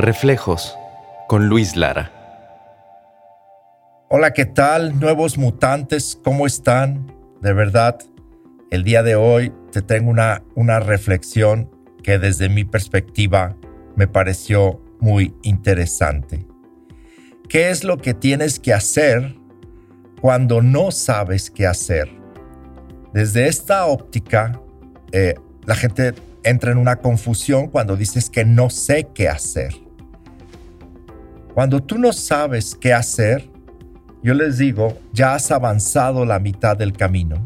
Reflejos con Luis Lara. Hola, ¿qué tal? Nuevos mutantes, ¿cómo están? De verdad, el día de hoy te tengo una, una reflexión que desde mi perspectiva me pareció muy interesante. ¿Qué es lo que tienes que hacer cuando no sabes qué hacer? Desde esta óptica, eh, la gente entra en una confusión cuando dices que no sé qué hacer. Cuando tú no sabes qué hacer, yo les digo, ya has avanzado la mitad del camino.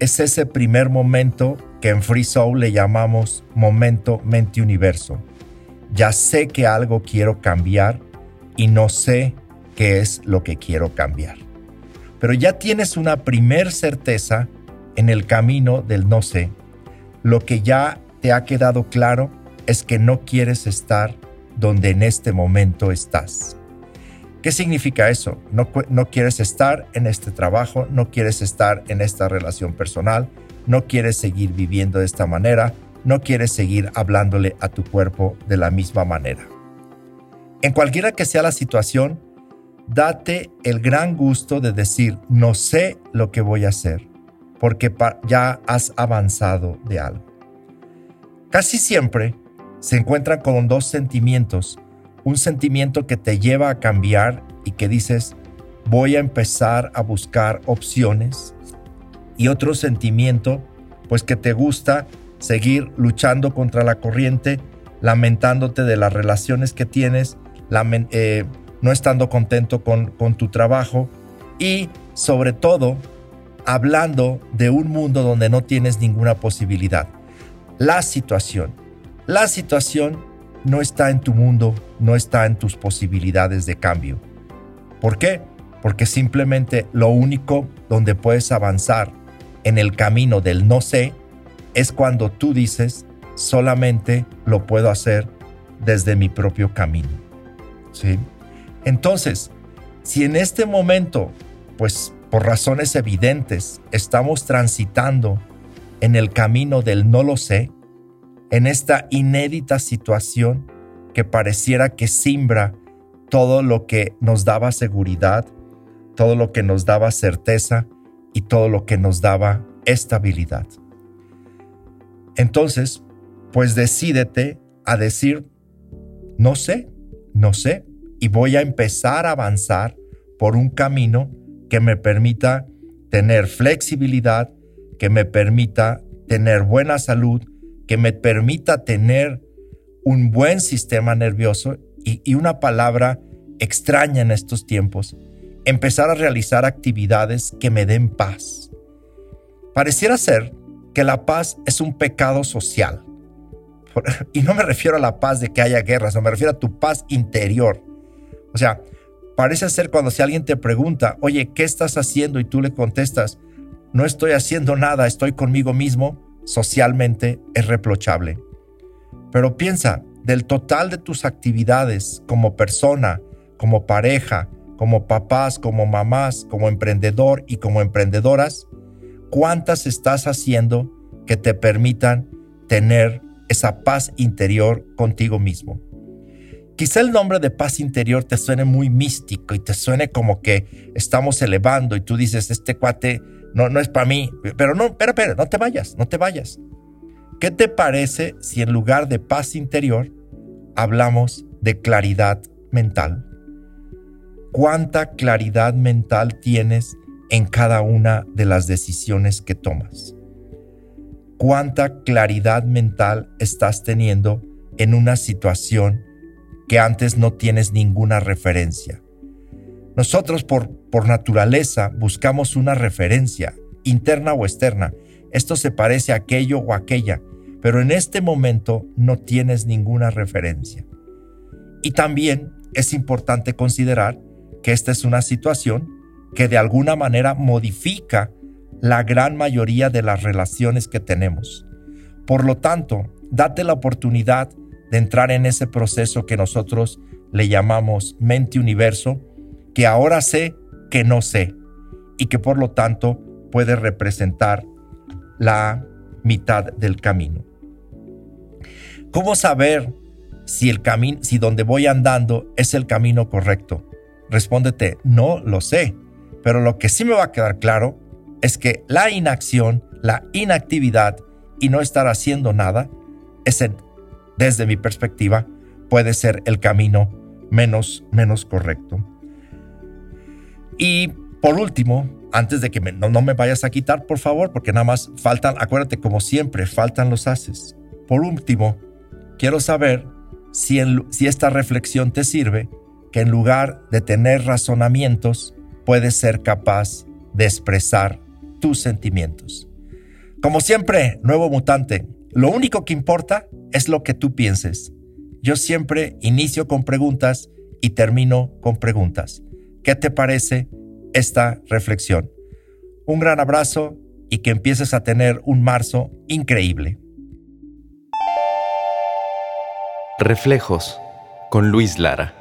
Es ese primer momento que en Free Soul le llamamos momento mente universo. Ya sé que algo quiero cambiar y no sé qué es lo que quiero cambiar. Pero ya tienes una primer certeza en el camino del no sé. Lo que ya te ha quedado claro es que no quieres estar donde en este momento estás. ¿Qué significa eso? No, no, quieres estar en este trabajo, no quieres estar en esta relación personal, no quieres seguir viviendo de esta manera, no quieres seguir hablándole a tu cuerpo de la misma manera. En cualquiera que sea la situación, date el gran gusto de decir, no sé lo que voy a hacer, porque ya has avanzado de algo. Casi siempre se encuentran con dos sentimientos. Un sentimiento que te lleva a cambiar y que dices, voy a empezar a buscar opciones. Y otro sentimiento, pues que te gusta seguir luchando contra la corriente, lamentándote de las relaciones que tienes, eh, no estando contento con, con tu trabajo y sobre todo hablando de un mundo donde no tienes ninguna posibilidad la situación. La situación no está en tu mundo, no está en tus posibilidades de cambio. ¿Por qué? Porque simplemente lo único donde puedes avanzar en el camino del no sé es cuando tú dices, solamente lo puedo hacer desde mi propio camino. ¿Sí? Entonces, si en este momento, pues por razones evidentes, estamos transitando en el camino del no lo sé, en esta inédita situación que pareciera que simbra todo lo que nos daba seguridad, todo lo que nos daba certeza y todo lo que nos daba estabilidad. Entonces, pues decídete a decir, no sé, no sé, y voy a empezar a avanzar por un camino que me permita tener flexibilidad, que me permita tener buena salud, que me permita tener un buen sistema nervioso y, una palabra extraña en estos tiempos, empezar a realizar actividades que me den paz. Pareciera ser que la paz es un pecado social. Y no me refiero a la paz de que haya guerras, no me refiero a tu paz interior. O sea, parece ser cuando si alguien te pregunta, oye, ¿qué estás haciendo? Y tú le contestas, no estoy haciendo nada, estoy conmigo mismo, socialmente es reprochable. Pero piensa, del total de tus actividades como persona, como pareja, como papás, como mamás, como emprendedor y como emprendedoras, ¿cuántas estás haciendo que te permitan tener esa paz interior contigo mismo? Quizá el nombre de paz interior te suene muy místico y te suene como que estamos elevando y tú dices, este cuate no, no es para mí. Pero no, espera, espera, no te vayas, no te vayas. ¿Qué te parece si en lugar de paz interior hablamos de claridad mental? ¿Cuánta claridad mental tienes en cada una de las decisiones que tomas? ¿Cuánta claridad mental estás teniendo en una situación que antes no tienes ninguna referencia? Nosotros por, por naturaleza buscamos una referencia, interna o externa. Esto se parece a aquello o aquella, pero en este momento no tienes ninguna referencia. Y también es importante considerar que esta es una situación que de alguna manera modifica la gran mayoría de las relaciones que tenemos. Por lo tanto, date la oportunidad de entrar en ese proceso que nosotros le llamamos mente universo que ahora sé que no sé y que por lo tanto puede representar la mitad del camino. ¿Cómo saber si el camino, si donde voy andando es el camino correcto. Respóndete, no lo sé, pero lo que sí me va a quedar claro es que la inacción, la inactividad y no estar haciendo nada, es desde mi perspectiva, puede ser el camino menos, menos correcto. Y por último, antes de que no, me vayas a quitar, por favor, porque nada más faltan, acuérdate, como siempre, faltan los haces. Por último, quiero saber si, si esta reflexión te sirve, que en lugar de tener razonamientos, puedes ser capaz de expresar tus sentimientos. Como siempre, nuevo mutante, lo único que importa es lo que tú pienses. Yo siempre inicio con preguntas y termino con preguntas. ¿Qué te parece esta reflexión? Un gran abrazo y que empieces a tener un marzo increíble. Reflejos con Luis Lara.